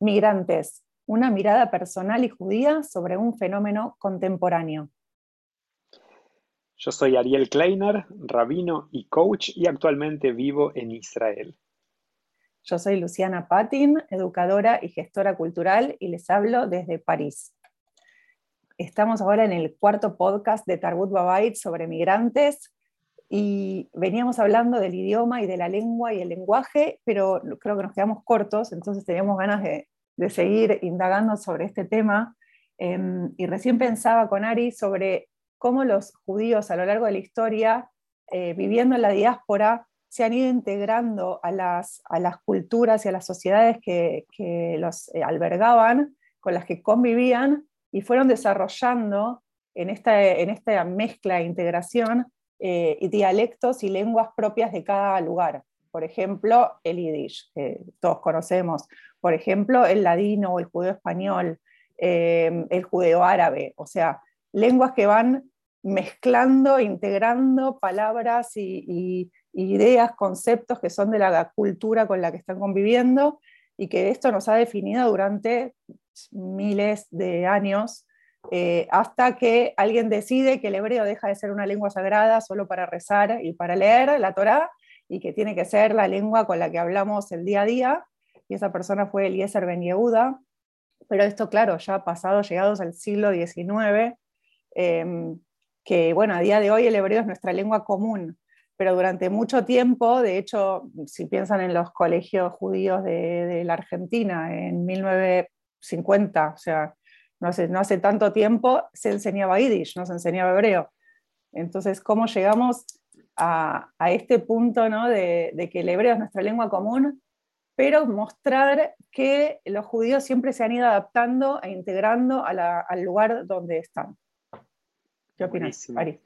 Migrantes, una mirada personal y judía sobre un fenómeno contemporáneo. Yo soy Ariel Kleiner, rabino y coach y actualmente vivo en Israel. Yo soy Luciana Patin, educadora y gestora cultural y les hablo desde París. Estamos ahora en el cuarto podcast de Tarbut Babait sobre migrantes y veníamos hablando del idioma y de la lengua y el lenguaje, pero creo que nos quedamos cortos, entonces teníamos ganas de, seguir indagando sobre este tema. Em, y recién pensaba con Ari sobre cómo los judíos a lo largo de la historia, eh, viviendo en la diáspora, se han ido integrando a las, a las culturas y a las sociedades que, que los eh, albergaban, con las que convivían, y fueron desarrollando en esta, en esta mezcla e integración eh, dialectos y lenguas propias de cada lugar. Por ejemplo, el yiddish, que todos conocemos. Por ejemplo, el ladino o el judeo español, eh, el judeo árabe. O sea, lenguas que van mezclando, integrando palabras y, ideas, conceptos que son de la cultura con la que están conviviendo y que esto nos ha definido durante miles de años eh, hasta que alguien decide que el hebreo deja de ser una lengua sagrada solo para rezar y para leer la Torá, y que tiene que ser la lengua con la que hablamos el día a día, y esa persona fue Eliezer Ben Yehuda, pero esto, claro, ya pasado, llegados al siglo XIX, em, que, bueno, a día de hoy el hebreo es nuestra lengua común, pero durante mucho tiempo, de hecho, si piensan en los colegios judíos de, de la Argentina en 1950, o sea, no hace, no hace tanto tiempo se enseñaba yiddish, no se enseñaba hebreo. Entonces, ¿cómo llegamos a, este punto ¿no? de, que el hebreo es nuestra lengua común, pero mostrar que los judíos siempre se han ido adaptando e integrando al lugar donde están? ¿Qué opinas, Ari?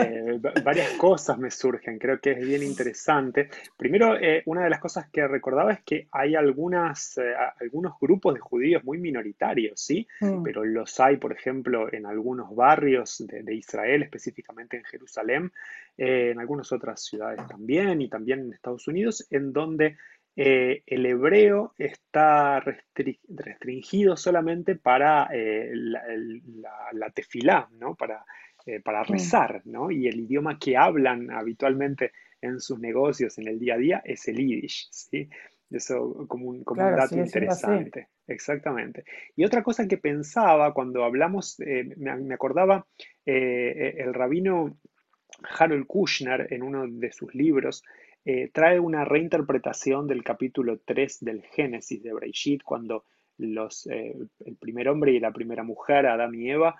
Eh, varias cosas me surgen, creo que es bien interesante. Primero, eh, una de las cosas que recordaba es que hay algunas, eh, algunos grupos de judíos muy minoritarios, ¿sí? Mm. Pero los hay, por ejemplo, en algunos barrios de, Israel, específicamente en Jerusalén, en algunas otras ciudades también y también en Estados Unidos, en donde el hebreo está restringido solamente para la, la, tefilá, ¿no? Para eh, para rezar, ¿no? Y el idioma que hablan habitualmente en sus negocios en el día a día es el yiddish, ¿sí? Eso como un, como un dato interesante. Exactamente. Y otra cosa que pensaba cuando hablamos, eh, me, acordaba eh, el rabino Harold Kushner en uno de sus libros, trae una reinterpretación del capítulo 3 del Génesis de Breishit, cuando los, el primer hombre y la primera mujer, Adán y Eva,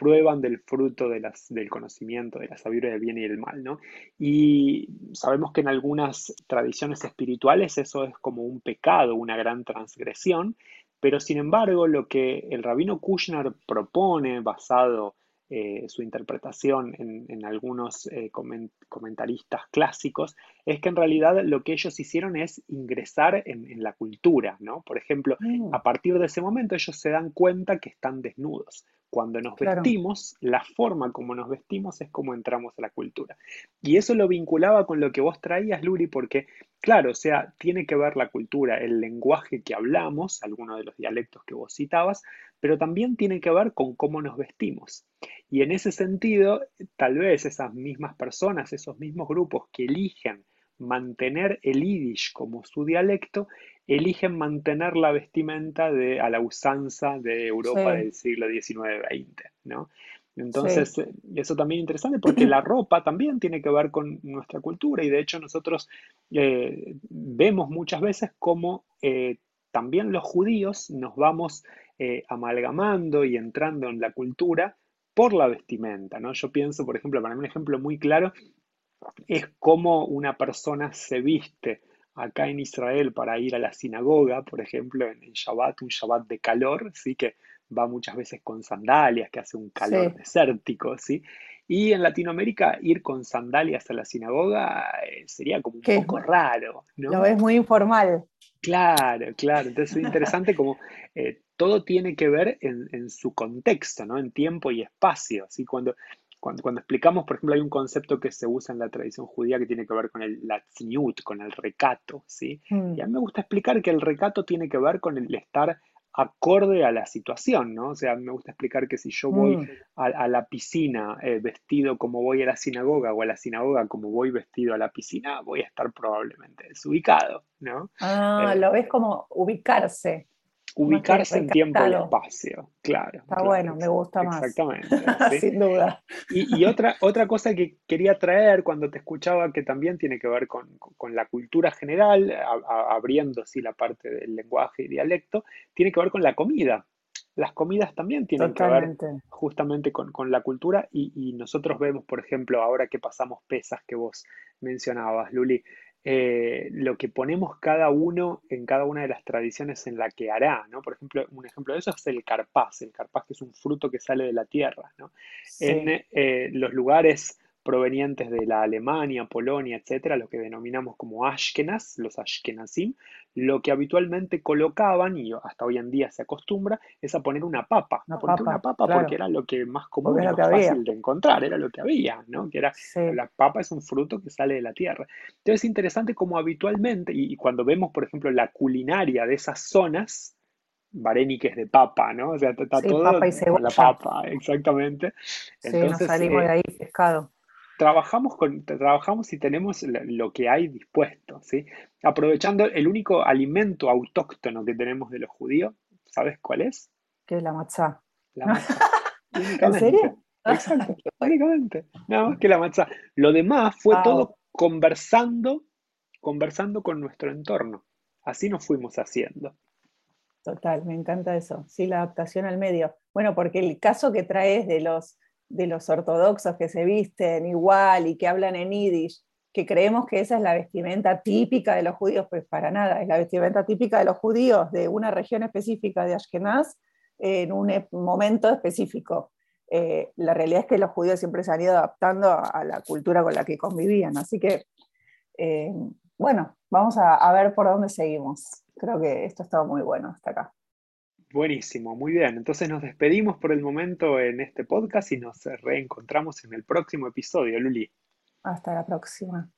prueban del fruto del conocimiento, de la sabiduría del bien y del mal, ¿no? Y sabemos que en algunas tradiciones espirituales eso es como un pecado, una gran transgresión, pero sin embargo lo que el rabino Kushner propone, basado eh, su interpretación en, algunos eh, comentaristas clásicos, es que en realidad lo que ellos hicieron es ingresar en, la cultura, ¿no? Por ejemplo, mm. a partir de ese momento ellos se dan cuenta que están desnudos. Cuando nos vestimos, la forma como nos vestimos es como entramos a la cultura. Y eso lo vinculaba con lo que vos traías, Luri, porque, claro, o sea, tiene que ver la cultura, el lenguaje que hablamos, algunos de los dialectos que vos citabas, pero también tiene que ver con cómo nos vestimos. Y en ese sentido, tal vez esas mismas personas, esos mismos grupos que eligen mantener el yiddish como su dialecto, eligen mantener la vestimenta de, a la usanza de Europa del siglo XIX-XX, ¿no? Entonces, eh, eso también es interesante porque la ropa también tiene que ver con nuestra cultura y de hecho nosotros eh, vemos muchas veces cómo eh, también los judíos nos vamos amalgamando y entrando en la cultura por la vestimenta, ¿no? Yo pienso, por ejemplo, para mí un ejemplo muy claro es cómo una persona se viste acá en Israel para ir a la sinagoga, por ejemplo, en, Shabbat, un Shabbat de calor, ¿sí? que va muchas veces con sandalias, que hace un calor desértico, ¿sí? Y en Latinoamérica ir con sandalias a la sinagoga eh, sería como un poco raro, ¿no? Lo es muy informal. Claro, claro. Entonces es interesante como eh, todo tiene que ver en, su contexto, ¿no? En tiempo y espacio. Así cuando cuando, cuando, explicamos, por ejemplo, hay un concepto que se usa en la tradición judía que tiene que ver con el tzniut, con el recato, ¿sí? Mm. Y a mí me gusta explicar que el recato tiene que ver con el estar acorde a la situación, ¿no? O sea, me gusta explicar que si yo voy mm. a, la piscina eh, vestido como voy a la sinagoga o a la sinagoga como voy vestido a la piscina, voy a estar probablemente desubicado, ¿no? Ah, eh, lo ves como ubicarse. Ubicarse en tiempo y espacio, claro. Está bueno, me gusta más. Exactamente. Sin duda. Y, otra, otra cosa que quería traer cuando te escuchaba, que también tiene que ver con, la cultura general, abriendo sí la parte del lenguaje y dialecto, tiene que ver con la comida. Las comidas también tienen que ver justamente con, la cultura y, y, nosotros vemos, por ejemplo, ahora que pasamos pesas que vos mencionabas, Luli, eh, lo que ponemos cada uno en cada una de las tradiciones en la que hará, ¿no? Por ejemplo, un ejemplo de eso es el carpaz, el carpaz que es un fruto que sale de la tierra, ¿no? En eh, los lugares provenientes de la Alemania, Polonia, etcétera, lo que denominamos como Ashkenaz, los Ashkenazim, lo que habitualmente colocaban, y hasta hoy en día se acostumbra, es a poner una papa. Una papa, una papa porque era lo que más común, más fácil de encontrar, era lo que había, ¿no? Que era, la papa es un fruto que sale de la tierra. Entonces es interesante como habitualmente, y, cuando vemos, por ejemplo, la culinaria de esas zonas, varéniques de papa, ¿no? O sea, está todo papa y la papa, exactamente. Sí, nos salimos de eh, ahí pescado trabajamos, con, trabajamos y tenemos lo que hay dispuesto, ¿sí? Aprovechando el único alimento autóctono que tenemos de los judíos, ¿sabes cuál es? Que es la matzá. La matzá. ¿En serio? Exacto, únicamente. Nada más que la matzá. Lo demás fue todo conversando, conversando con nuestro entorno. Así nos fuimos haciendo. Total, me encanta eso. Sí, la adaptación al medio. Bueno, porque el caso que traes de los de los ortodoxos que se visten igual y que hablan en yiddish, que creemos que esa es la vestimenta típica de los judíos, pues para nada, es la vestimenta típica de los judíos de una región específica de Ashkenaz en un momento específico. Eh, la realidad es que los judíos siempre se han ido adaptando a, la cultura con la que convivían, así que, eh, bueno, vamos a, a ver por dónde seguimos. Creo que esto estaba muy bueno hasta acá. Buenísimo, muy bien. Entonces nos despedimos por el momento en este podcast y nos reencontramos en el próximo episodio, Luli. Hasta la próxima.